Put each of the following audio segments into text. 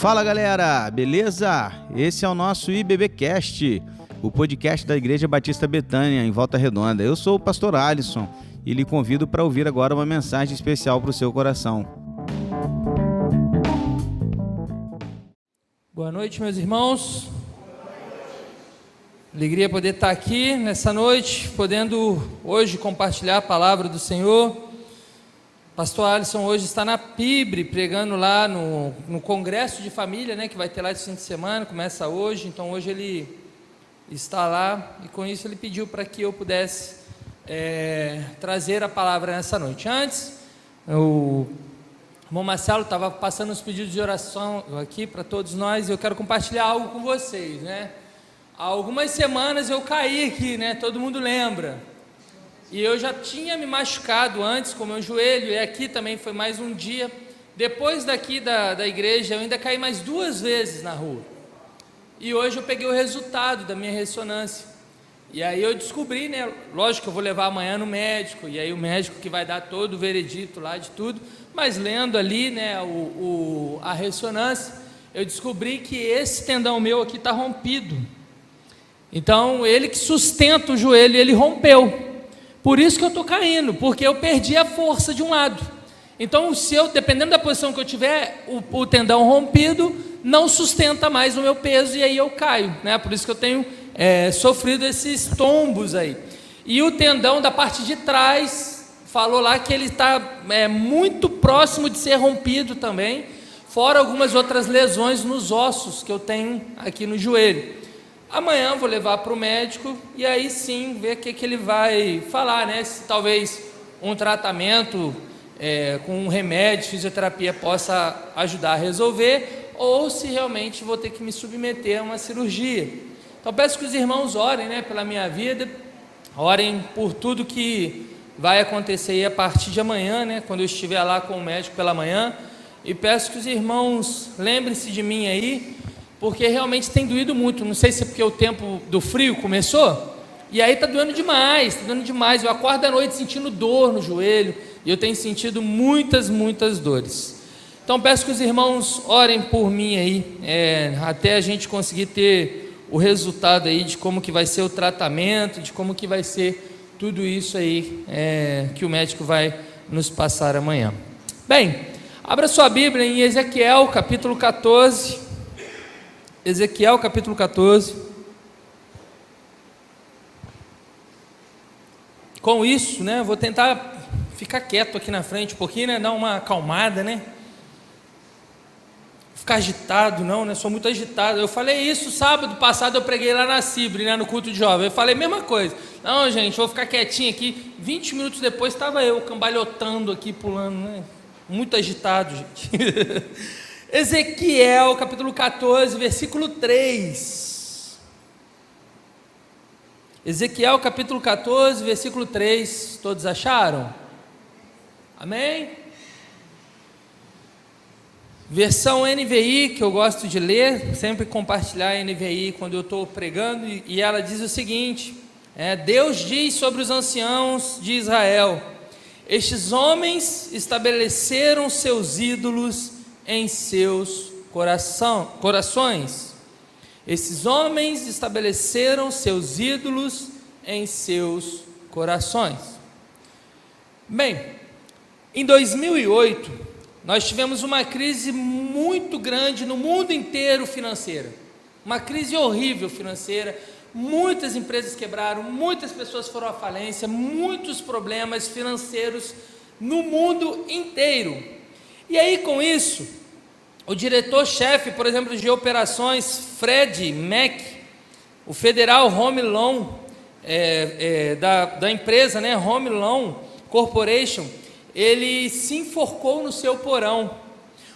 Fala galera, beleza? Esse é o nosso IBBcast, o podcast da Igreja Batista Betânia, em Volta Redonda. Eu sou o pastor Alisson e lhe convido para ouvir agora uma mensagem especial para o seu coração. Boa noite, meus irmãos. Alegria poder estar aqui nessa noite, podendo hoje compartilhar a palavra do Senhor. Pastor Alisson hoje está na Pibre, pregando lá no, no congresso de família, né, que vai ter lá esse fim de semana, começa hoje. Então hoje ele está lá e com isso ele pediu para que eu pudesse é, trazer a palavra nessa noite. Antes, o irmão Marcelo estava passando os pedidos de oração aqui para todos nós e eu quero compartilhar algo com vocês, né? Há algumas semanas eu caí aqui, né? Todo mundo lembra. E eu já tinha me machucado antes com meu joelho, e aqui também foi mais um dia. Depois daqui da, da igreja, eu ainda caí mais duas vezes na rua. E hoje eu peguei o resultado da minha ressonância. E aí eu descobri, né? Lógico que eu vou levar amanhã no médico, e aí o médico que vai dar todo o veredito lá de tudo. Mas lendo ali, né, o, o a ressonância, eu descobri que esse tendão meu aqui está rompido. Então, ele que sustenta o joelho, ele rompeu. Por isso que eu estou caindo, porque eu perdi a força de um lado. Então, se eu, dependendo da posição que eu tiver, o, o tendão rompido não sustenta mais o meu peso e aí eu caio, né? Por isso que eu tenho é, sofrido esses tombos aí. E o tendão da parte de trás falou lá que ele está é, muito próximo de ser rompido também, fora algumas outras lesões nos ossos que eu tenho aqui no joelho. Amanhã vou levar para o médico e aí sim ver o que, que ele vai falar, né? Se talvez um tratamento é, com um remédio, fisioterapia possa ajudar a resolver, ou se realmente vou ter que me submeter a uma cirurgia. Então peço que os irmãos orem né, pela minha vida, orem por tudo que vai acontecer a partir de amanhã, né, quando eu estiver lá com o médico pela manhã, e peço que os irmãos lembrem-se de mim aí, porque realmente tem doído muito. Não sei se é porque o tempo do frio começou, e aí está doendo demais, está doendo demais. Eu acordo à noite sentindo dor no joelho, e eu tenho sentido muitas, muitas dores. Então peço que os irmãos orem por mim aí, é, até a gente conseguir ter o resultado aí de como que vai ser o tratamento, de como que vai ser tudo isso aí é, que o médico vai nos passar amanhã. Bem, abra sua Bíblia em Ezequiel capítulo 14. Ezequiel capítulo 14. Com isso, né, vou tentar ficar quieto aqui na frente um pouquinho, né, dar uma acalmada, né? Ficar agitado, não, né? Sou muito agitado. Eu falei isso sábado passado, eu preguei lá na Cibre, né, no culto de jovem. Eu falei a mesma coisa. Não, gente, vou ficar quietinho aqui. 20 minutos depois estava eu cambalhotando aqui, pulando, né? Muito agitado, gente. Ezequiel capítulo 14, versículo 3. Ezequiel capítulo 14, versículo 3. Todos acharam? Amém? Versão NVI, que eu gosto de ler, sempre compartilhar a NVI quando eu estou pregando, e ela diz o seguinte: é, Deus diz sobre os anciãos de Israel: Estes homens estabeleceram seus ídolos em seus coração, corações. Esses homens estabeleceram seus ídolos em seus corações. Bem, em 2008, nós tivemos uma crise muito grande no mundo inteiro financeira. Uma crise horrível financeira. Muitas empresas quebraram, muitas pessoas foram à falência, muitos problemas financeiros no mundo inteiro. E aí, com isso, o diretor-chefe, por exemplo, de operações, Fred Mack, o federal Home Loan, é, é, da, da empresa né, Home Loan Corporation, ele se enforcou no seu porão.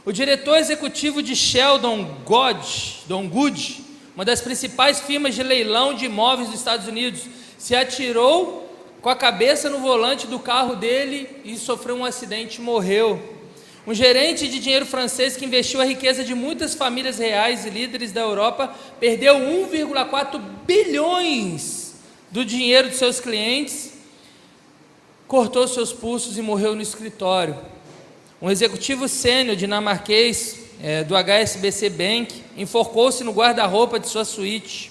O diretor executivo de Sheldon God, Don Good, uma das principais firmas de leilão de imóveis dos Estados Unidos, se atirou com a cabeça no volante do carro dele e sofreu um acidente e morreu. Um gerente de dinheiro francês que investiu a riqueza de muitas famílias reais e líderes da Europa perdeu 1,4 bilhões do dinheiro de seus clientes, cortou seus pulsos e morreu no escritório. Um executivo sênior dinamarquês é, do HSBC Bank enforcou-se no guarda-roupa de sua suíte.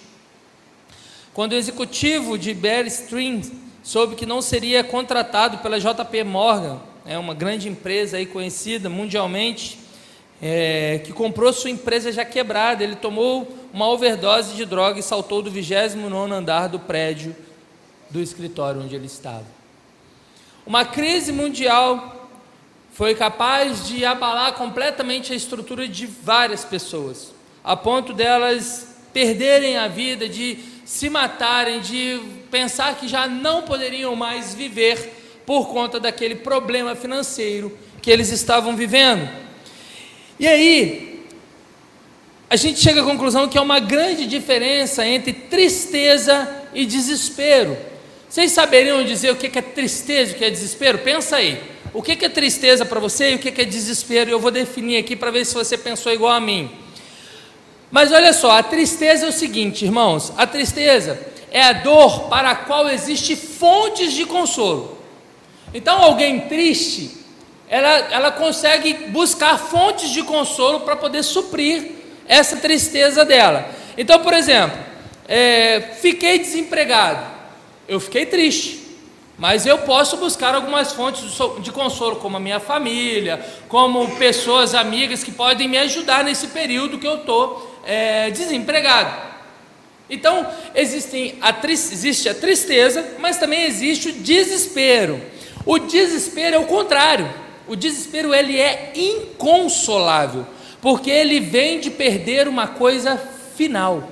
Quando o executivo de Bear Stream soube que não seria contratado pela JP Morgan, é uma grande empresa aí conhecida mundialmente, é, que comprou sua empresa já quebrada, ele tomou uma overdose de droga e saltou do 29 andar do prédio do escritório onde ele estava. Uma crise mundial foi capaz de abalar completamente a estrutura de várias pessoas, a ponto delas perderem a vida, de se matarem, de pensar que já não poderiam mais viver por conta daquele problema financeiro que eles estavam vivendo. E aí, a gente chega à conclusão que há uma grande diferença entre tristeza e desespero. Vocês saberiam dizer o que é tristeza e o que é desespero? Pensa aí. O que é tristeza para você e o que é desespero? Eu vou definir aqui para ver se você pensou igual a mim. Mas olha só, a tristeza é o seguinte, irmãos: a tristeza é a dor para a qual existe fontes de consolo. Então, alguém triste, ela, ela consegue buscar fontes de consolo para poder suprir essa tristeza dela. Então, por exemplo, é, fiquei desempregado. Eu fiquei triste. Mas eu posso buscar algumas fontes de consolo, como a minha família, como pessoas amigas que podem me ajudar nesse período que eu estou é, desempregado. Então, existem a existe a tristeza, mas também existe o desespero. O desespero é o contrário. O desespero ele é inconsolável, porque ele vem de perder uma coisa final.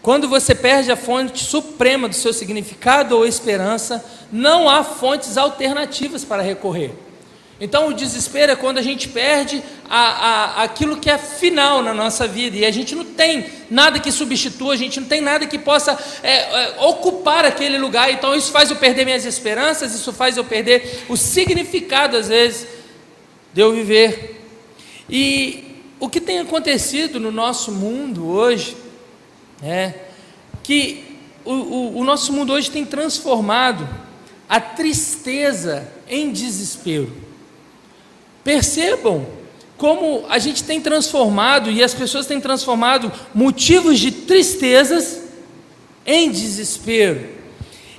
Quando você perde a fonte suprema do seu significado ou esperança, não há fontes alternativas para recorrer. Então, o desespero é quando a gente perde a, a, aquilo que é final na nossa vida e a gente não tem nada que substitua, a gente não tem nada que possa é, é, ocupar aquele lugar. Então, isso faz eu perder minhas esperanças, isso faz eu perder o significado, às vezes, de eu viver. E o que tem acontecido no nosso mundo hoje é que o, o, o nosso mundo hoje tem transformado a tristeza em desespero. Percebam como a gente tem transformado e as pessoas têm transformado motivos de tristezas em desespero.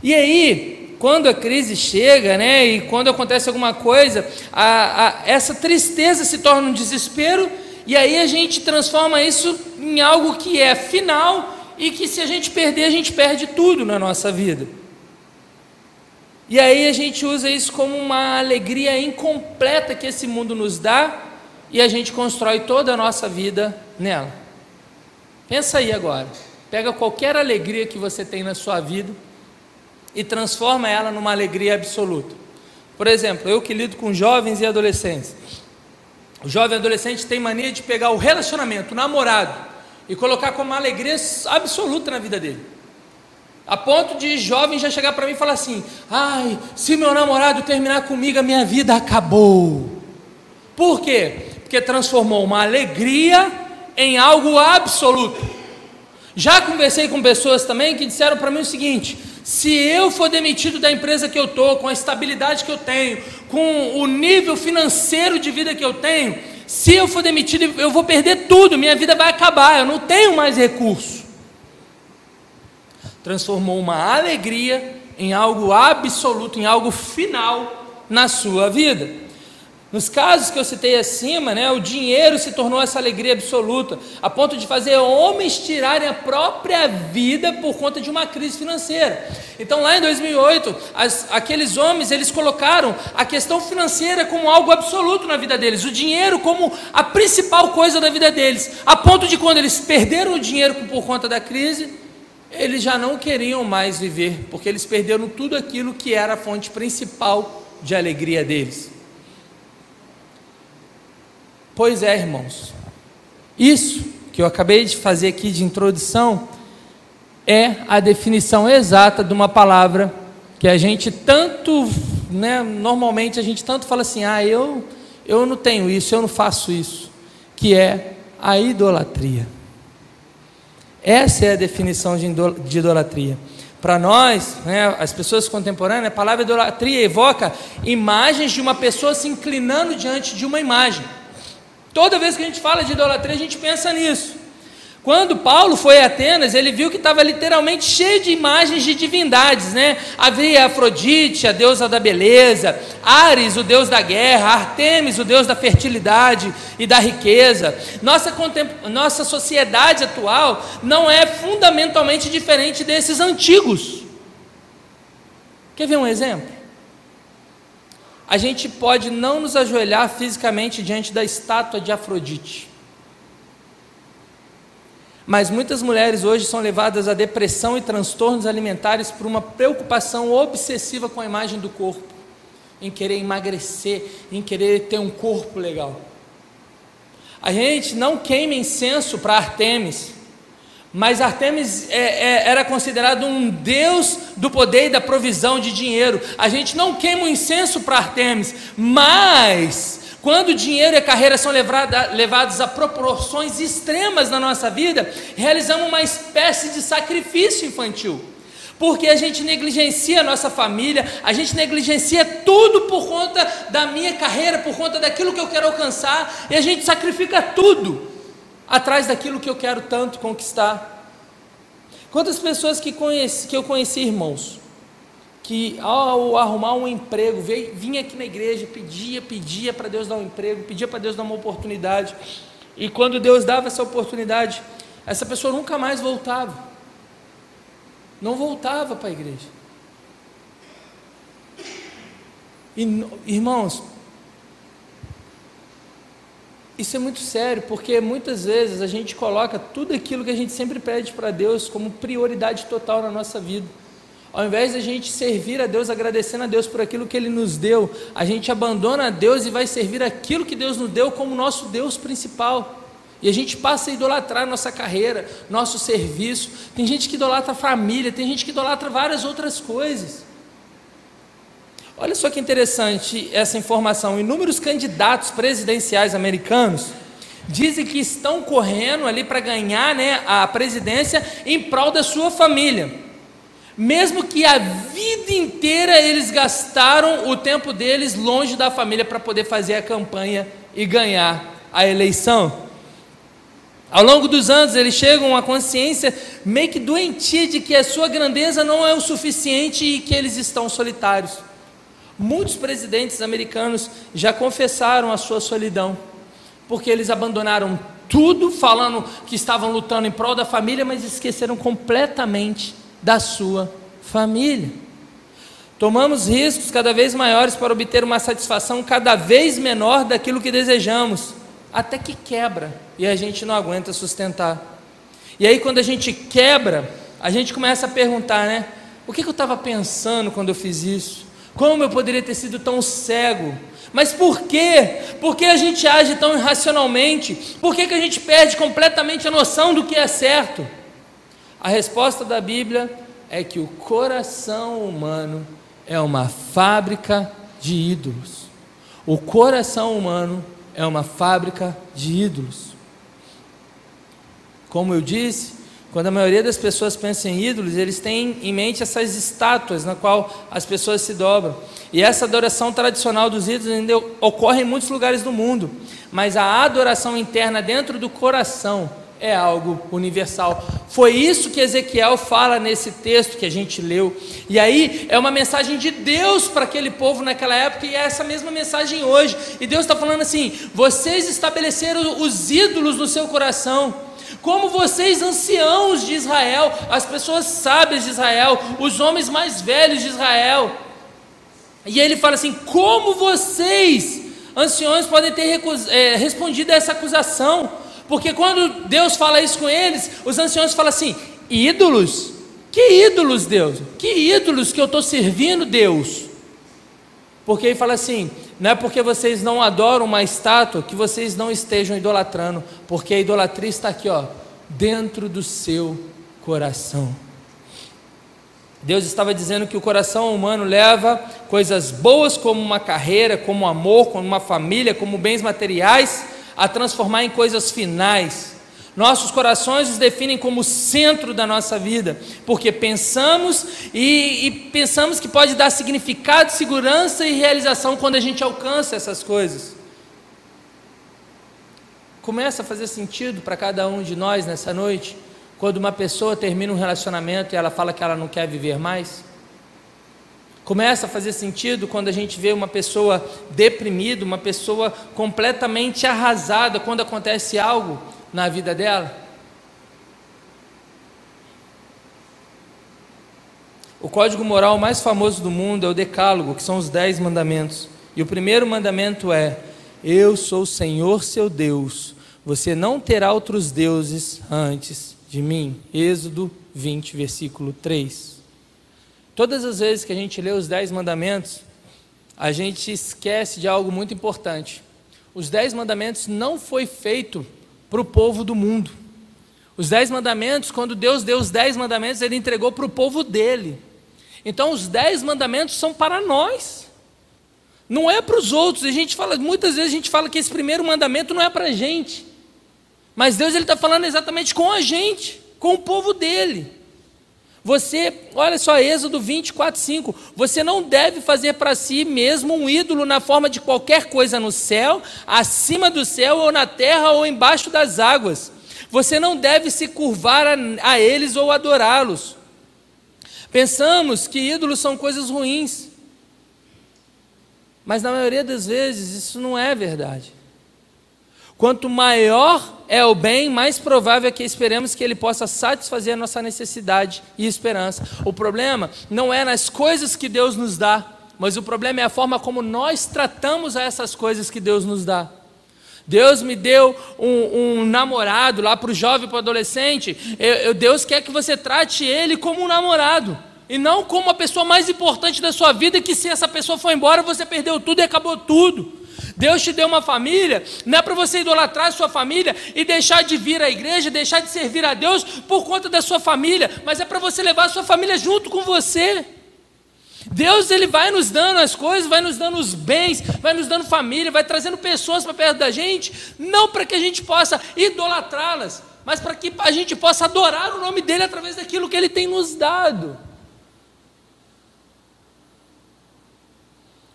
E aí, quando a crise chega, né, e quando acontece alguma coisa, a, a, essa tristeza se torna um desespero e aí a gente transforma isso em algo que é final e que se a gente perder, a gente perde tudo na nossa vida. E aí a gente usa isso como uma alegria incompleta que esse mundo nos dá e a gente constrói toda a nossa vida nela. Pensa aí agora. Pega qualquer alegria que você tem na sua vida e transforma ela numa alegria absoluta. Por exemplo, eu que lido com jovens e adolescentes. O jovem adolescente tem mania de pegar o relacionamento, o namorado, e colocar como uma alegria absoluta na vida dele. A ponto de jovem já chegar para mim e falar assim: ai, se meu namorado terminar comigo, a minha vida acabou. Por quê? Porque transformou uma alegria em algo absoluto. Já conversei com pessoas também que disseram para mim o seguinte: se eu for demitido da empresa que eu estou, com a estabilidade que eu tenho, com o nível financeiro de vida que eu tenho, se eu for demitido, eu vou perder tudo, minha vida vai acabar, eu não tenho mais recurso. Transformou uma alegria em algo absoluto, em algo final na sua vida. Nos casos que eu citei acima, né, o dinheiro se tornou essa alegria absoluta, a ponto de fazer homens tirarem a própria vida por conta de uma crise financeira. Então, lá em 2008, as, aqueles homens eles colocaram a questão financeira como algo absoluto na vida deles, o dinheiro como a principal coisa da vida deles, a ponto de quando eles perderam o dinheiro por conta da crise, eles já não queriam mais viver, porque eles perderam tudo aquilo que era a fonte principal de alegria deles. Pois é, irmãos, isso que eu acabei de fazer aqui de introdução é a definição exata de uma palavra que a gente tanto, né, normalmente a gente tanto fala assim: "Ah, eu eu não tenho isso, eu não faço isso", que é a idolatria. Essa é a definição de idolatria. Para nós, né, as pessoas contemporâneas, a palavra idolatria evoca imagens de uma pessoa se inclinando diante de uma imagem. Toda vez que a gente fala de idolatria, a gente pensa nisso. Quando Paulo foi a Atenas, ele viu que estava literalmente cheio de imagens de divindades, né? Havia Afrodite, a deusa da beleza, Ares, o deus da guerra, Artemis, o deus da fertilidade e da riqueza. Nossa, nossa sociedade atual não é fundamentalmente diferente desses antigos. Quer ver um exemplo? A gente pode não nos ajoelhar fisicamente diante da estátua de Afrodite mas muitas mulheres hoje são levadas a depressão e transtornos alimentares por uma preocupação obsessiva com a imagem do corpo, em querer emagrecer, em querer ter um corpo legal. A gente não queima incenso para Artemis, mas Artemis é, é, era considerado um deus do poder e da provisão de dinheiro. A gente não queima o incenso para Artemis, mas quando dinheiro e carreira são levados a proporções extremas na nossa vida, realizamos uma espécie de sacrifício infantil. Porque a gente negligencia a nossa família, a gente negligencia tudo por conta da minha carreira, por conta daquilo que eu quero alcançar, e a gente sacrifica tudo atrás daquilo que eu quero tanto conquistar. Quantas pessoas que, conheci, que eu conheci, irmãos, que ao arrumar um emprego, veio, vinha aqui na igreja, pedia, pedia para Deus dar um emprego, pedia para Deus dar uma oportunidade. E quando Deus dava essa oportunidade, essa pessoa nunca mais voltava. Não voltava para a igreja. E, irmãos, isso é muito sério, porque muitas vezes a gente coloca tudo aquilo que a gente sempre pede para Deus como prioridade total na nossa vida. Ao invés de a gente servir a Deus agradecendo a Deus por aquilo que Ele nos deu, a gente abandona a Deus e vai servir aquilo que Deus nos deu como nosso Deus principal. E a gente passa a idolatrar nossa carreira, nosso serviço. Tem gente que idolatra a família, tem gente que idolatra várias outras coisas. Olha só que interessante essa informação. Inúmeros candidatos presidenciais americanos dizem que estão correndo ali para ganhar né, a presidência em prol da sua família mesmo que a vida inteira eles gastaram o tempo deles longe da família para poder fazer a campanha e ganhar a eleição. Ao longo dos anos, eles chegam a consciência meio que doentia de que a sua grandeza não é o suficiente e que eles estão solitários. Muitos presidentes americanos já confessaram a sua solidão, porque eles abandonaram tudo, falando que estavam lutando em prol da família, mas esqueceram completamente da sua família. Tomamos riscos cada vez maiores para obter uma satisfação cada vez menor daquilo que desejamos, até que quebra e a gente não aguenta sustentar. E aí, quando a gente quebra, a gente começa a perguntar, né? O que, eu estava pensando quando eu fiz isso? Como eu poderia ter sido tão cego? Mas por quê? Por que a gente age tão irracionalmente? Por que, que a gente perde completamente a noção do que é certo? A resposta da Bíblia é que o coração humano é uma fábrica de ídolos. O coração humano é uma fábrica de ídolos. Como eu disse, quando a maioria das pessoas pensa em ídolos, eles têm em mente essas estátuas na qual as pessoas se dobram. E essa adoração tradicional dos ídolos ainda ocorre em muitos lugares do mundo, mas a adoração interna dentro do coração é algo universal. Foi isso que Ezequiel fala nesse texto que a gente leu. E aí é uma mensagem de Deus para aquele povo naquela época e é essa mesma mensagem hoje. E Deus está falando assim: vocês estabeleceram os ídolos no seu coração. Como vocês, anciãos de Israel, as pessoas sábias de Israel, os homens mais velhos de Israel. E ele fala assim: como vocês, anciões, podem ter é, respondido a essa acusação? Porque quando Deus fala isso com eles, os anciãos falam assim: ídolos? Que ídolos, Deus? Que ídolos que eu estou servindo, Deus? Porque ele fala assim: não é porque vocês não adoram uma estátua que vocês não estejam idolatrando, porque a idolatria está aqui, ó, dentro do seu coração. Deus estava dizendo que o coração humano leva coisas boas como uma carreira, como amor, como uma família, como bens materiais, a transformar em coisas finais, Nossos corações os definem como centro da nossa vida, porque pensamos e, e, pensamos que pode dar significado, segurança e realização quando a gente alcança essas coisas. Começa a fazer sentido para cada um de nós nessa noite, quando uma pessoa termina um relacionamento e ela fala que ela não quer viver mais? Começa a fazer sentido quando a gente vê uma pessoa deprimida, uma pessoa completamente arrasada quando acontece algo na vida dela? O código moral mais famoso do mundo é o Decálogo, que são os dez mandamentos. E o primeiro mandamento é: Eu sou o Senhor seu Deus, você não terá outros deuses antes de mim. Êxodo 20, versículo 3. Todas as vezes que a gente lê os dez mandamentos, a gente esquece de algo muito importante. Os dez mandamentos não foi feito para o povo do mundo. Os dez mandamentos, quando Deus deu os dez mandamentos, Ele entregou para o povo dele. Então, os dez mandamentos são para nós, não é para os outros. A gente fala, muitas vezes a gente fala que esse primeiro mandamento não é para a gente, mas Deus ele está falando exatamente com a gente, com o povo dele. Você, olha só, Êxodo 24, 5. Você não deve fazer para si mesmo um ídolo na forma de qualquer coisa no céu, acima do céu, ou na terra, ou embaixo das águas. Você não deve se curvar a, a eles ou adorá-los. Pensamos que ídolos são coisas ruins, mas na maioria das vezes isso não é verdade. Quanto maior é o bem, mais provável é que esperemos que ele possa satisfazer a nossa necessidade e esperança. O problema não é nas coisas que Deus nos dá, mas o problema é a forma como nós tratamos essas coisas que Deus nos dá. Deus me deu um, um namorado lá para o jovem, para o adolescente. Eu, eu, Deus quer que você trate ele como um namorado e não como a pessoa mais importante da sua vida. Que se essa pessoa for embora, você perdeu tudo e acabou tudo. Deus te deu uma família, não é para você idolatrar a sua família e deixar de vir à igreja, deixar de servir a Deus por conta da sua família, mas é para você levar a sua família junto com você. Deus ele vai nos dando as coisas, vai nos dando os bens, vai nos dando família, vai trazendo pessoas para perto da gente, não para que a gente possa idolatrá-las, mas para que a gente possa adorar o nome dele através daquilo que ele tem nos dado.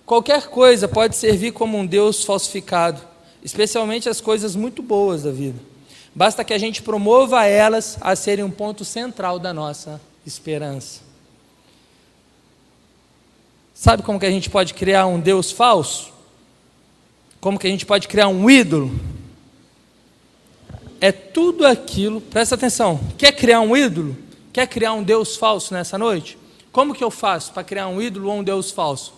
Qualquer coisa pode servir como um Deus falsificado, especialmente as coisas muito boas da vida. Basta que a gente promova elas a serem um ponto central da nossa esperança. Sabe como que a gente pode criar um Deus falso? Como que a gente pode criar um ídolo? É tudo aquilo, presta atenção, quer criar um ídolo? Quer criar um Deus falso nessa noite? Como que eu faço para criar um ídolo ou um Deus falso?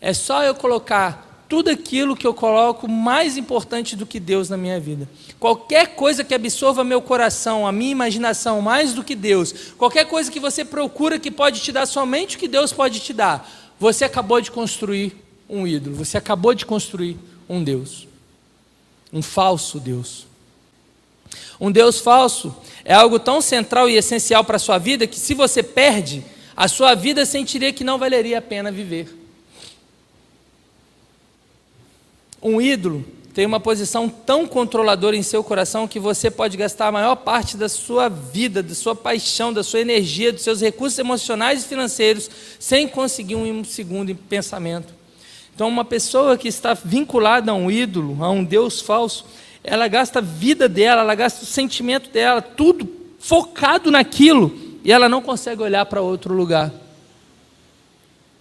É só eu colocar tudo aquilo que eu coloco mais importante do que Deus na minha vida. Qualquer coisa que absorva meu coração, a minha imaginação mais do que Deus, qualquer coisa que você procura que pode te dar somente o que Deus pode te dar, você acabou de construir um ídolo, você acabou de construir um Deus. Um falso Deus. Um Deus falso é algo tão central e essencial para a sua vida que se você perde, a sua vida sentiria que não valeria a pena viver. Um ídolo tem uma posição tão controladora em seu coração que você pode gastar a maior parte da sua vida, da sua paixão, da sua energia, dos seus recursos emocionais e financeiros sem conseguir um segundo pensamento. Então, uma pessoa que está vinculada a um ídolo, a um Deus falso, ela gasta a vida dela, ela gasta o sentimento dela, tudo focado naquilo, e ela não consegue olhar para outro lugar.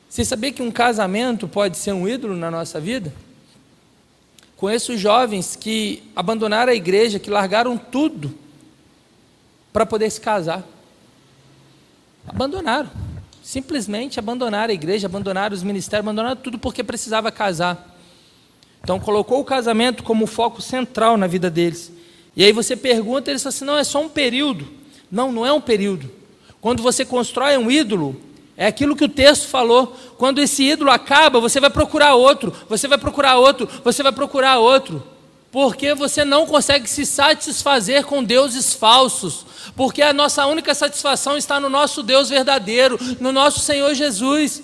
Você sabia que um casamento pode ser um ídolo na nossa vida? Conheço jovens que abandonaram a igreja, que largaram tudo para poder se casar. Abandonaram. Simplesmente abandonaram a igreja, abandonaram os ministérios, abandonaram tudo porque precisava casar. Então colocou o casamento como foco central na vida deles. E aí você pergunta, eles falam assim: não, é só um período. Não, não é um período. Quando você constrói um ídolo, é aquilo que o texto falou. Quando esse ídolo acaba, você vai procurar outro, você vai procurar outro, você vai procurar outro. Porque você não consegue se satisfazer com deuses falsos. Porque a nossa única satisfação está no nosso Deus verdadeiro, no nosso Senhor Jesus.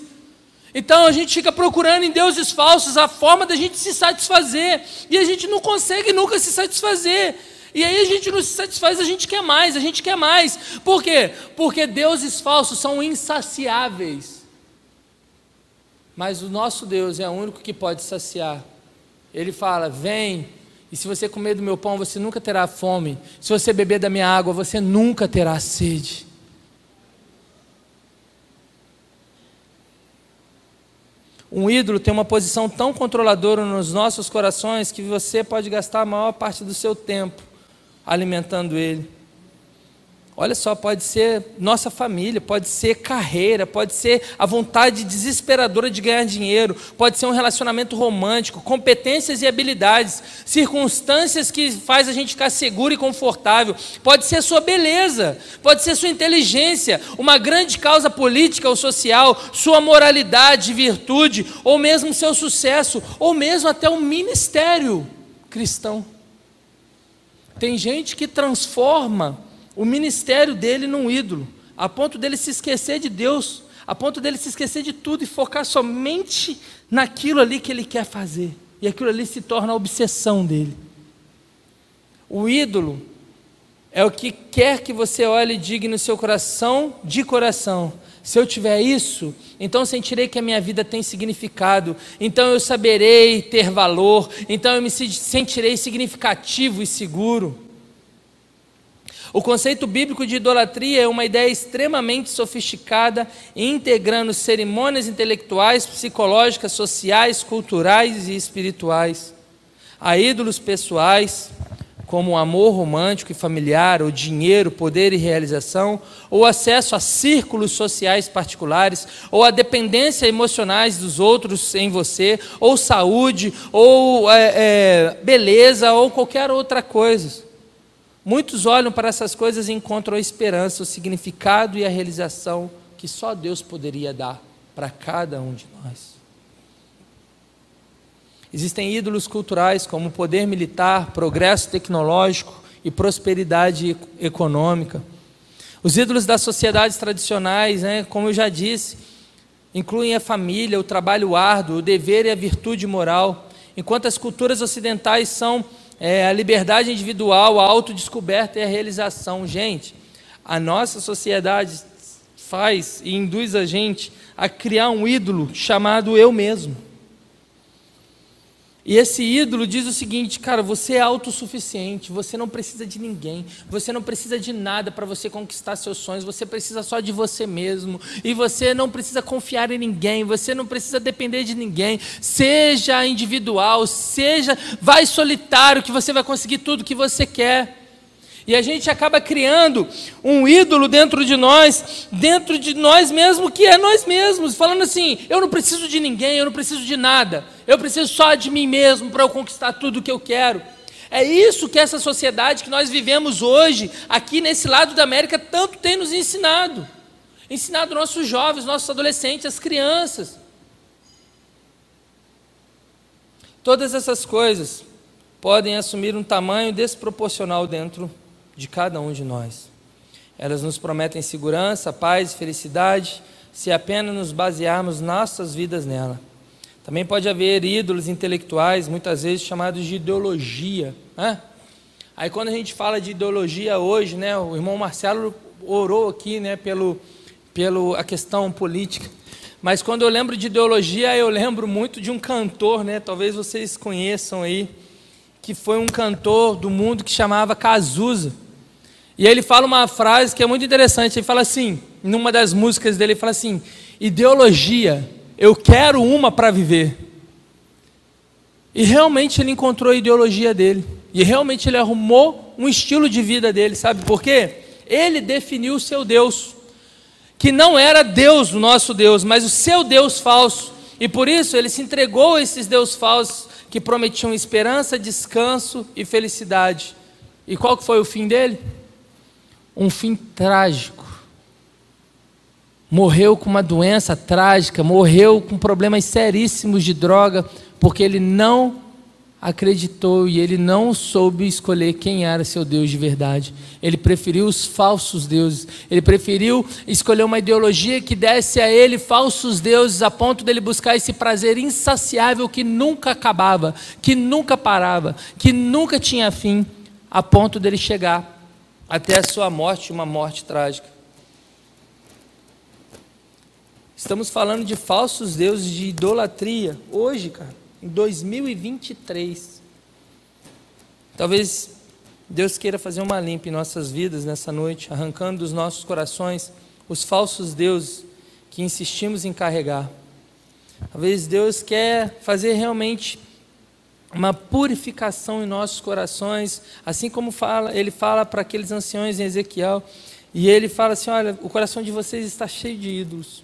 Então a gente fica procurando em deuses falsos a forma da gente se satisfazer. E a gente não consegue nunca se satisfazer. E aí a gente não se satisfaz, a gente quer mais, a gente quer mais. Por quê? Porque deuses falsos são insaciáveis. Mas o nosso Deus é o único que pode saciar. Ele fala: Vem, e se você comer do meu pão, você nunca terá fome. Se você beber da minha água, você nunca terá sede. Um ídolo tem uma posição tão controladora nos nossos corações que você pode gastar a maior parte do seu tempo alimentando ele. Olha só, pode ser nossa família, pode ser carreira, pode ser a vontade desesperadora de ganhar dinheiro, pode ser um relacionamento romântico, competências e habilidades, circunstâncias que faz a gente ficar seguro e confortável, pode ser sua beleza, pode ser sua inteligência, uma grande causa política ou social, sua moralidade, virtude, ou mesmo seu sucesso, ou mesmo até um ministério cristão. Tem gente que transforma o ministério dele num ídolo, a ponto dele se esquecer de Deus, a ponto dele se esquecer de tudo e focar somente naquilo ali que ele quer fazer. E aquilo ali se torna a obsessão dele. O ídolo é o que quer que você olhe e diga no seu coração, de coração. Se eu tiver isso, então sentirei que a minha vida tem significado, então eu saberei ter valor, então eu me sentirei significativo e seguro. O conceito bíblico de idolatria é uma ideia extremamente sofisticada, integrando cerimônias intelectuais, psicológicas, sociais, culturais e espirituais. Há ídolos pessoais, como o amor romântico e familiar, o dinheiro, poder e realização, ou acesso a círculos sociais particulares, ou a dependência emocionais dos outros em você, ou saúde, ou é, é, beleza, ou qualquer outra coisa. Muitos olham para essas coisas e encontram a esperança, o significado e a realização que só Deus poderia dar para cada um de nós. Existem ídolos culturais como poder militar, progresso tecnológico e prosperidade econômica. Os ídolos das sociedades tradicionais, né, como eu já disse, incluem a família, o trabalho árduo, o dever e a virtude moral, enquanto as culturas ocidentais são é a liberdade individual, a autodescoberta e a realização. Gente, a nossa sociedade faz e induz a gente a criar um ídolo chamado eu mesmo. E esse ídolo diz o seguinte, cara, você é autossuficiente, você não precisa de ninguém, você não precisa de nada para você conquistar seus sonhos, você precisa só de você mesmo, e você não precisa confiar em ninguém, você não precisa depender de ninguém. Seja individual, seja, vai solitário que você vai conseguir tudo que você quer. E a gente acaba criando um ídolo dentro de nós, dentro de nós mesmos, que é nós mesmos, falando assim: eu não preciso de ninguém, eu não preciso de nada, eu preciso só de mim mesmo para eu conquistar tudo o que eu quero. É isso que essa sociedade que nós vivemos hoje, aqui nesse lado da América, tanto tem nos ensinado. Ensinado nossos jovens, nossos adolescentes, as crianças. Todas essas coisas podem assumir um tamanho desproporcional dentro de cada um de nós. Elas nos prometem segurança, paz e felicidade se apenas nos basearmos nossas vidas nela. Também pode haver ídolos intelectuais, muitas vezes chamados de ideologia. Né? Aí quando a gente fala de ideologia hoje, né, o irmão Marcelo orou aqui né, pelo, pelo a questão política. Mas quando eu lembro de ideologia, eu lembro muito de um cantor, né, talvez vocês conheçam aí, que foi um cantor do mundo que chamava Cazuza. E aí ele fala uma frase que é muito interessante. Ele fala assim, numa das músicas dele, ele fala assim: ideologia, eu quero uma para viver. E realmente ele encontrou a ideologia dele. E realmente ele arrumou um estilo de vida dele, sabe por quê? Ele definiu o seu Deus, que não era Deus, o nosso Deus, mas o seu Deus falso. E por isso ele se entregou a esses deuses falsos que prometiam esperança, descanso e felicidade. E qual que foi o fim dele? Um fim trágico. Morreu com uma doença trágica, morreu com problemas seríssimos de droga, porque ele não acreditou e ele não soube escolher quem era seu Deus de verdade. Ele preferiu os falsos deuses. Ele preferiu escolher uma ideologia que desse a ele falsos deuses a ponto dele buscar esse prazer insaciável que nunca acabava, que nunca parava, que nunca tinha fim a ponto dele chegar até a sua morte, uma morte trágica. Estamos falando de falsos deuses, de idolatria, hoje, cara, em 2023. Talvez Deus queira fazer uma limpa em nossas vidas nessa noite, arrancando dos nossos corações os falsos deuses que insistimos em carregar. Talvez Deus quer fazer realmente uma purificação em nossos corações, assim como fala, ele fala para aqueles anciões em Ezequiel, e ele fala assim: olha, o coração de vocês está cheio de ídolos,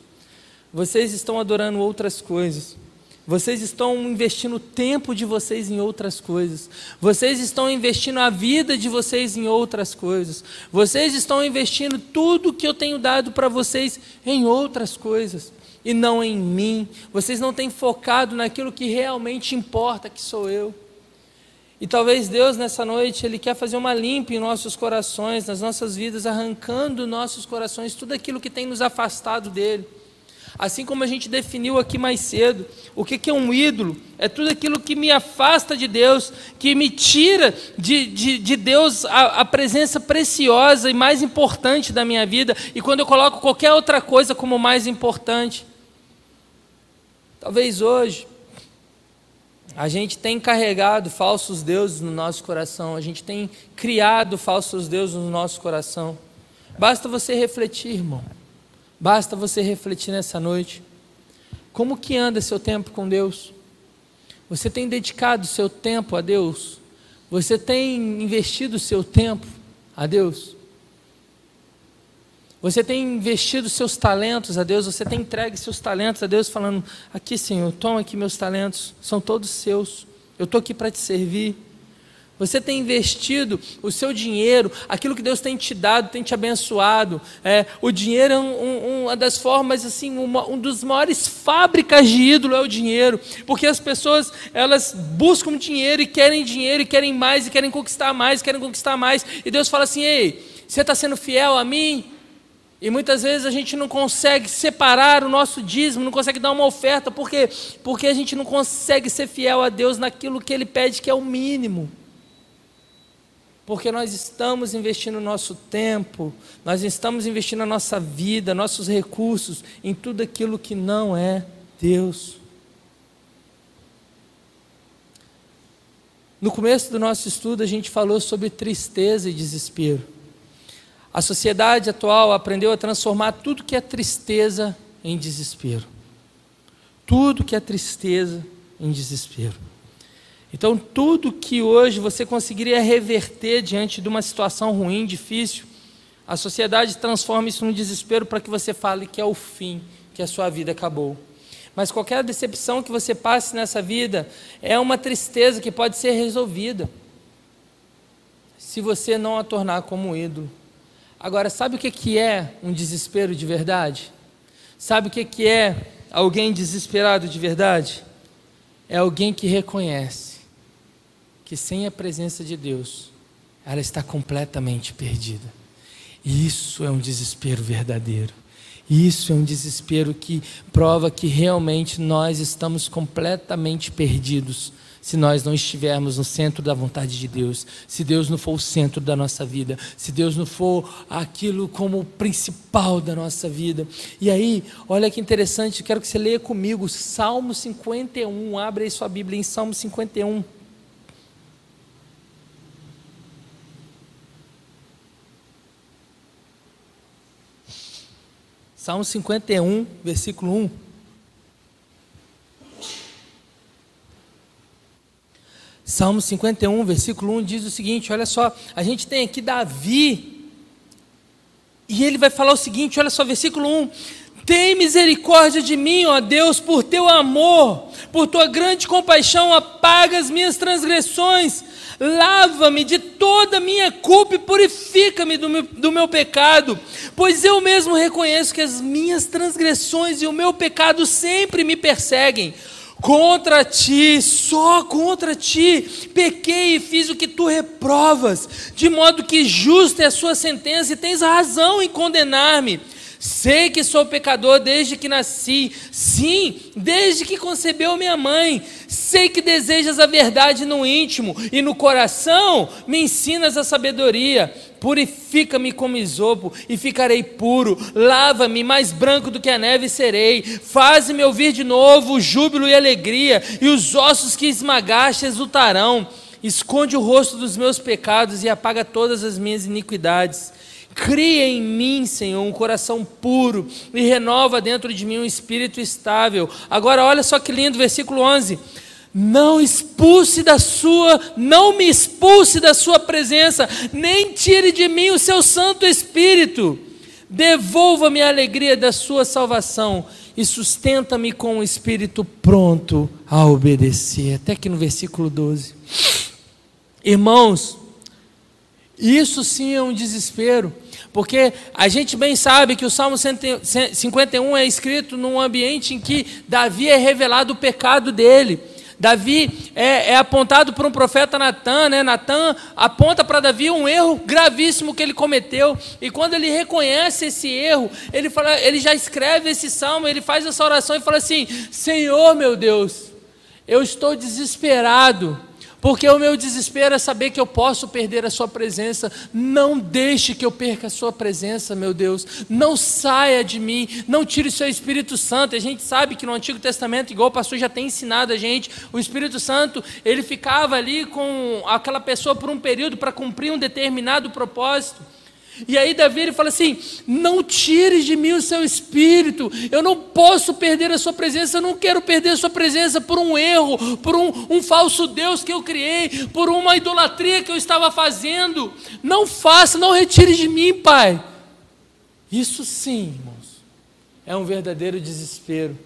vocês estão adorando outras coisas. Vocês estão investindo o tempo de vocês em outras coisas. Vocês estão investindo a vida de vocês em outras coisas. Vocês estão investindo tudo que eu tenho dado para vocês em outras coisas e não em mim. Vocês não têm focado naquilo que realmente importa, que sou eu. E talvez Deus nessa noite ele quer fazer uma limpa em nossos corações, nas nossas vidas, arrancando nossos corações tudo aquilo que tem nos afastado dele. Assim como a gente definiu aqui mais cedo, o que é um ídolo? É tudo aquilo que me afasta de Deus, que me tira de, de, de Deus a, a presença preciosa e mais importante da minha vida, e quando eu coloco qualquer outra coisa como mais importante. Talvez hoje a gente tem carregado falsos deuses no nosso coração, a gente tem criado falsos deuses no nosso coração. Basta você refletir, irmão. Basta você refletir nessa noite. Como que anda seu tempo com Deus? Você tem dedicado seu tempo a Deus? Você tem investido seu tempo a Deus? Você tem investido seus talentos a Deus? Você tem entregue seus talentos a Deus, falando: Aqui, Senhor, toma aqui meus talentos, são todos seus. Eu estou aqui para te servir. Você tem investido o seu dinheiro, aquilo que Deus tem te dado, tem te abençoado. É, o dinheiro é um, um, uma das formas, assim, uma, um dos maiores fábricas de ídolo é o dinheiro, porque as pessoas elas buscam dinheiro e querem dinheiro e querem mais e querem conquistar mais, querem conquistar mais. E Deus fala assim: Ei, você está sendo fiel a mim? E muitas vezes a gente não consegue separar o nosso dízimo, não consegue dar uma oferta, por quê? Porque a gente não consegue ser fiel a Deus naquilo que Ele pede, que é o mínimo porque nós estamos investindo nosso tempo, nós estamos investindo a nossa vida, nossos recursos em tudo aquilo que não é Deus. No começo do nosso estudo, a gente falou sobre tristeza e desespero. A sociedade atual aprendeu a transformar tudo que é tristeza em desespero. Tudo que é tristeza em desespero. Então, tudo que hoje você conseguiria reverter diante de uma situação ruim, difícil, a sociedade transforma isso num desespero para que você fale que é o fim, que a sua vida acabou. Mas qualquer decepção que você passe nessa vida é uma tristeza que pode ser resolvida se você não a tornar como ídolo. Agora, sabe o que é um desespero de verdade? Sabe o que é alguém desesperado de verdade? É alguém que reconhece que sem a presença de Deus, ela está completamente perdida. E isso é um desespero verdadeiro. Isso é um desespero que prova que realmente nós estamos completamente perdidos se nós não estivermos no centro da vontade de Deus, se Deus não for o centro da nossa vida, se Deus não for aquilo como o principal da nossa vida. E aí, olha que interessante, quero que você leia comigo Salmo 51, abre aí sua Bíblia em Salmo 51. Salmo 51, versículo 1. Salmo 51, versículo 1 diz o seguinte: olha só, a gente tem aqui Davi, e ele vai falar o seguinte: olha só, versículo 1: Tem misericórdia de mim, ó Deus, por teu amor, por tua grande compaixão, apaga as minhas transgressões lava-me de toda a minha culpa e purifica-me do meu, do meu pecado, pois eu mesmo reconheço que as minhas transgressões e o meu pecado sempre me perseguem. Contra ti, só contra ti, pequei e fiz o que tu reprovas, de modo que justa é a sua sentença e tens razão em condenar-me. Sei que sou pecador desde que nasci, sim, desde que concebeu minha mãe Sei que desejas a verdade no íntimo e no coração me ensinas a sabedoria. Purifica-me como isopo e ficarei puro. Lava-me mais branco do que a neve serei. Faze-me ouvir de novo o júbilo e alegria, e os ossos que esmagaste exultarão. Esconde o rosto dos meus pecados e apaga todas as minhas iniquidades. Cria em mim, Senhor, um coração puro e renova dentro de mim um espírito estável. Agora, olha só que lindo, versículo 11 não expulse da sua, não me expulse da sua presença, nem tire de mim o seu Santo Espírito. Devolva-me a alegria da sua salvação e sustenta-me com o espírito pronto a obedecer. Até aqui no versículo 12. Irmãos, isso sim é um desespero, porque a gente bem sabe que o Salmo 51 é escrito num ambiente em que Davi é revelado o pecado dele. Davi é, é apontado por um profeta Natan, né? Natan aponta para Davi um erro gravíssimo que ele cometeu, e quando ele reconhece esse erro, ele, fala, ele já escreve esse salmo, ele faz essa oração e fala assim: Senhor meu Deus, eu estou desesperado porque o meu desespero é saber que eu posso perder a Sua presença. Não deixe que eu perca a Sua presença, meu Deus. Não saia de mim, não tire o Seu Espírito Santo. A gente sabe que no Antigo Testamento, igual o pastor já tem ensinado a gente, o Espírito Santo, ele ficava ali com aquela pessoa por um período para cumprir um determinado propósito. E aí Davi ele fala assim: não tire de mim o seu espírito, eu não posso perder a sua presença, eu não quero perder a sua presença por um erro, por um, um falso Deus que eu criei, por uma idolatria que eu estava fazendo. Não faça, não retire de mim, Pai. Isso sim, irmãos, é um verdadeiro desespero.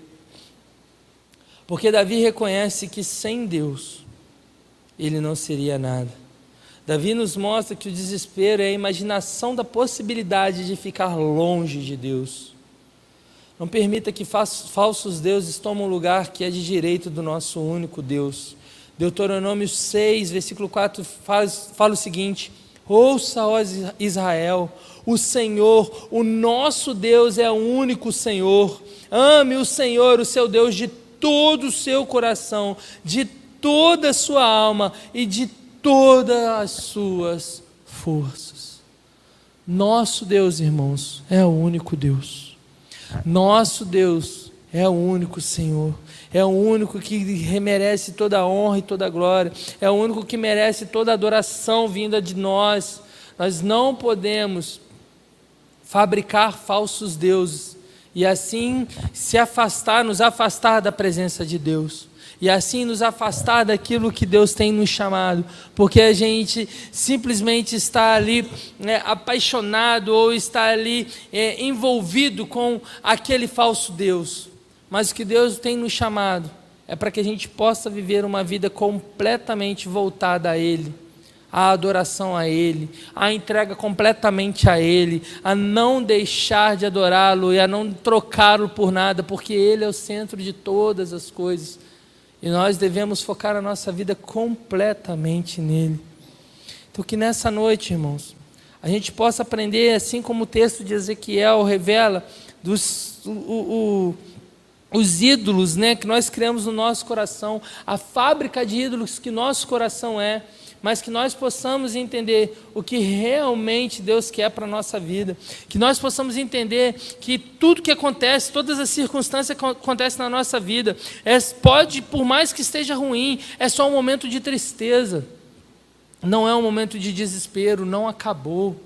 Porque Davi reconhece que sem Deus ele não seria nada. Davi nos mostra que o desespero é a imaginação da possibilidade de ficar longe de Deus. Não permita que falsos deuses tomem o lugar que é de direito do nosso único Deus. Deuteronômio 6, versículo 4 faz, fala o seguinte: Ouça, ó Israel, o Senhor, o nosso Deus é o único Senhor. Ame o Senhor, o seu Deus, de todo o seu coração, de toda a sua alma e de todas as suas forças. Nosso Deus, irmãos, é o único Deus. Nosso Deus é o único Senhor. É o único que merece toda a honra e toda a glória. É o único que merece toda a adoração vinda de nós. Nós não podemos fabricar falsos deuses e assim se afastar, nos afastar da presença de Deus e assim nos afastar daquilo que Deus tem nos chamado, porque a gente simplesmente está ali né, apaixonado ou está ali é, envolvido com aquele falso Deus. Mas o que Deus tem nos chamado é para que a gente possa viver uma vida completamente voltada a Ele, a adoração a Ele, a entrega completamente a Ele, a não deixar de adorá-lo e a não trocá-lo por nada, porque Ele é o centro de todas as coisas. E nós devemos focar a nossa vida completamente nele. Então, que nessa noite, irmãos, a gente possa aprender, assim como o texto de Ezequiel revela, dos, o, o, os ídolos né, que nós criamos no nosso coração, a fábrica de ídolos que nosso coração é mas que nós possamos entender o que realmente Deus quer para a nossa vida, que nós possamos entender que tudo que acontece, todas as circunstâncias que acontecem na nossa vida, é, pode, por mais que esteja ruim, é só um momento de tristeza, não é um momento de desespero, não acabou.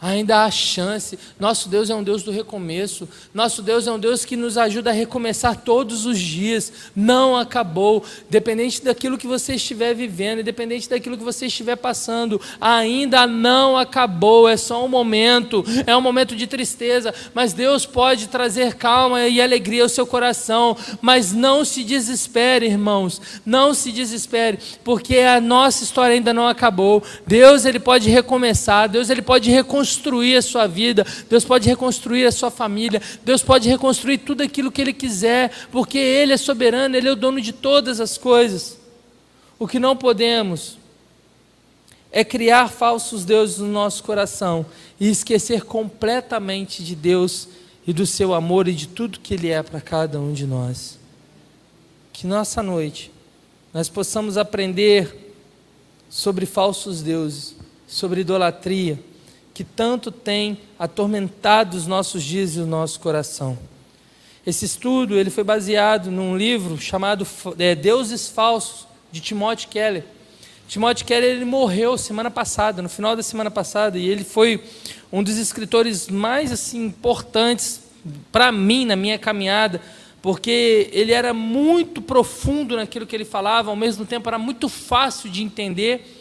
Ainda há chance. Nosso Deus é um Deus do recomeço. Nosso Deus é um Deus que nos ajuda a recomeçar todos os dias. Não acabou. Dependente daquilo que você estiver vivendo, independente daquilo que você estiver passando, ainda não acabou. É só um momento. É um momento de tristeza. Mas Deus pode trazer calma e alegria ao seu coração. Mas não se desespere, irmãos. Não se desespere, porque a nossa história ainda não acabou. Deus ele pode recomeçar. Deus ele pode reconstruir reconstruir a sua vida, Deus pode reconstruir a sua família, Deus pode reconstruir tudo aquilo que Ele quiser, porque Ele é soberano, Ele é o dono de todas as coisas. O que não podemos é criar falsos deuses no nosso coração e esquecer completamente de Deus e do seu amor e de tudo que Ele é para cada um de nós. que nossa noite nós possamos aprender sobre falsos deuses, sobre idolatria, que tanto tem atormentado os nossos dias e o nosso coração. Esse estudo ele foi baseado num livro chamado é, Deuses Falsos, de Timothy Keller. Timothy Keller ele morreu semana passada, no final da semana passada, e ele foi um dos escritores mais assim importantes para mim na minha caminhada, porque ele era muito profundo naquilo que ele falava, ao mesmo tempo era muito fácil de entender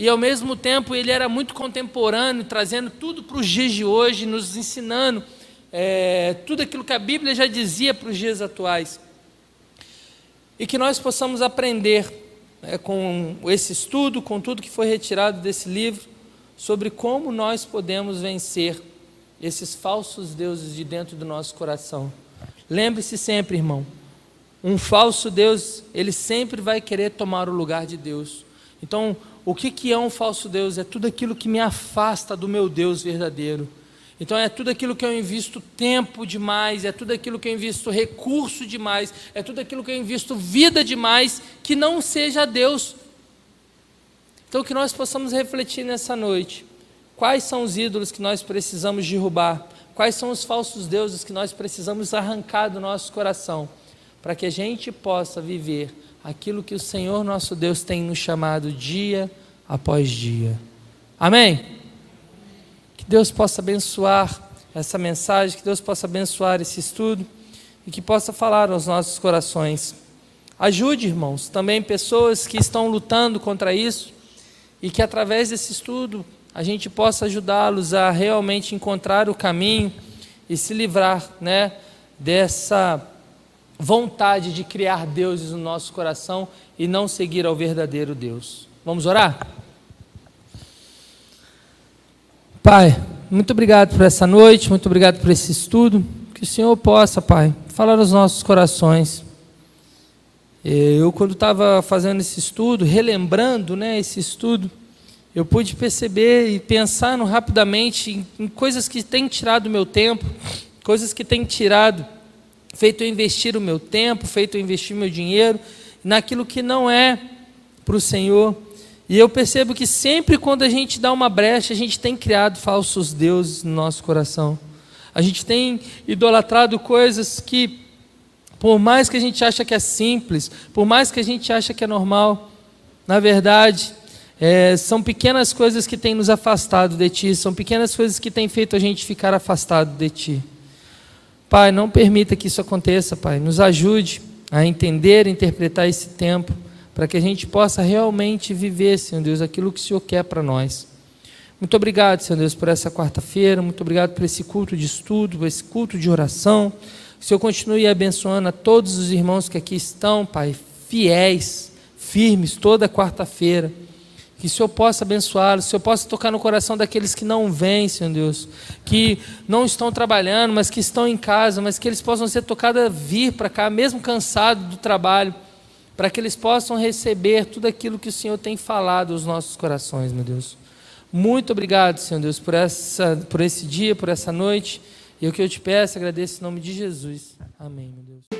e ao mesmo tempo ele era muito contemporâneo, trazendo tudo para os dias de hoje, nos ensinando é, tudo aquilo que a Bíblia já dizia para os dias atuais. E que nós possamos aprender é, com esse estudo, com tudo que foi retirado desse livro, sobre como nós podemos vencer esses falsos deuses de dentro do nosso coração. Lembre-se sempre, irmão, um falso Deus, ele sempre vai querer tomar o lugar de Deus. Então, o que, que é um falso Deus? É tudo aquilo que me afasta do meu Deus verdadeiro. Então é tudo aquilo que eu invisto tempo demais, é tudo aquilo que eu invisto recurso demais, é tudo aquilo que eu invisto vida demais, que não seja Deus. Então que nós possamos refletir nessa noite. Quais são os ídolos que nós precisamos derrubar? Quais são os falsos deuses que nós precisamos arrancar do nosso coração? Para que a gente possa viver aquilo que o Senhor nosso Deus tem nos chamado dia após dia. Amém? Que Deus possa abençoar essa mensagem, que Deus possa abençoar esse estudo e que possa falar aos nossos corações. Ajude, irmãos, também pessoas que estão lutando contra isso e que através desse estudo a gente possa ajudá-los a realmente encontrar o caminho e se livrar, né, dessa vontade de criar deuses no nosso coração e não seguir ao verdadeiro Deus. Vamos orar? Pai, muito obrigado por essa noite, muito obrigado por esse estudo. Que o Senhor possa, Pai, falar aos nossos corações. Eu, quando estava fazendo esse estudo, relembrando né, esse estudo, eu pude perceber e pensar rapidamente em, em coisas que têm tirado meu tempo, coisas que têm tirado feito eu investir o meu tempo, feito eu investir meu dinheiro naquilo que não é para o Senhor. E eu percebo que sempre quando a gente dá uma brecha, a gente tem criado falsos deuses no nosso coração. A gente tem idolatrado coisas que, por mais que a gente acha que é simples, por mais que a gente acha que é normal, na verdade, é, são pequenas coisas que têm nos afastado de Ti, são pequenas coisas que têm feito a gente ficar afastado de Ti. Pai, não permita que isso aconteça, Pai. Nos ajude a entender, interpretar esse tempo, para que a gente possa realmente viver, Senhor Deus, aquilo que o Senhor quer para nós. Muito obrigado, Senhor Deus, por essa quarta-feira. Muito obrigado por esse culto de estudo, por esse culto de oração. Que o Senhor continue abençoando a todos os irmãos que aqui estão, Pai, fiéis, firmes, toda quarta-feira. Que o Senhor possa abençoá-los, que o Senhor possa tocar no coração daqueles que não vêm, Senhor Deus, que não estão trabalhando, mas que estão em casa, mas que eles possam ser tocados a vir para cá, mesmo cansados do trabalho, para que eles possam receber tudo aquilo que o Senhor tem falado aos nossos corações, meu Deus. Muito obrigado, Senhor Deus, por, essa, por esse dia, por essa noite. E o que eu te peço, agradeço em nome de Jesus. Amém, meu Deus.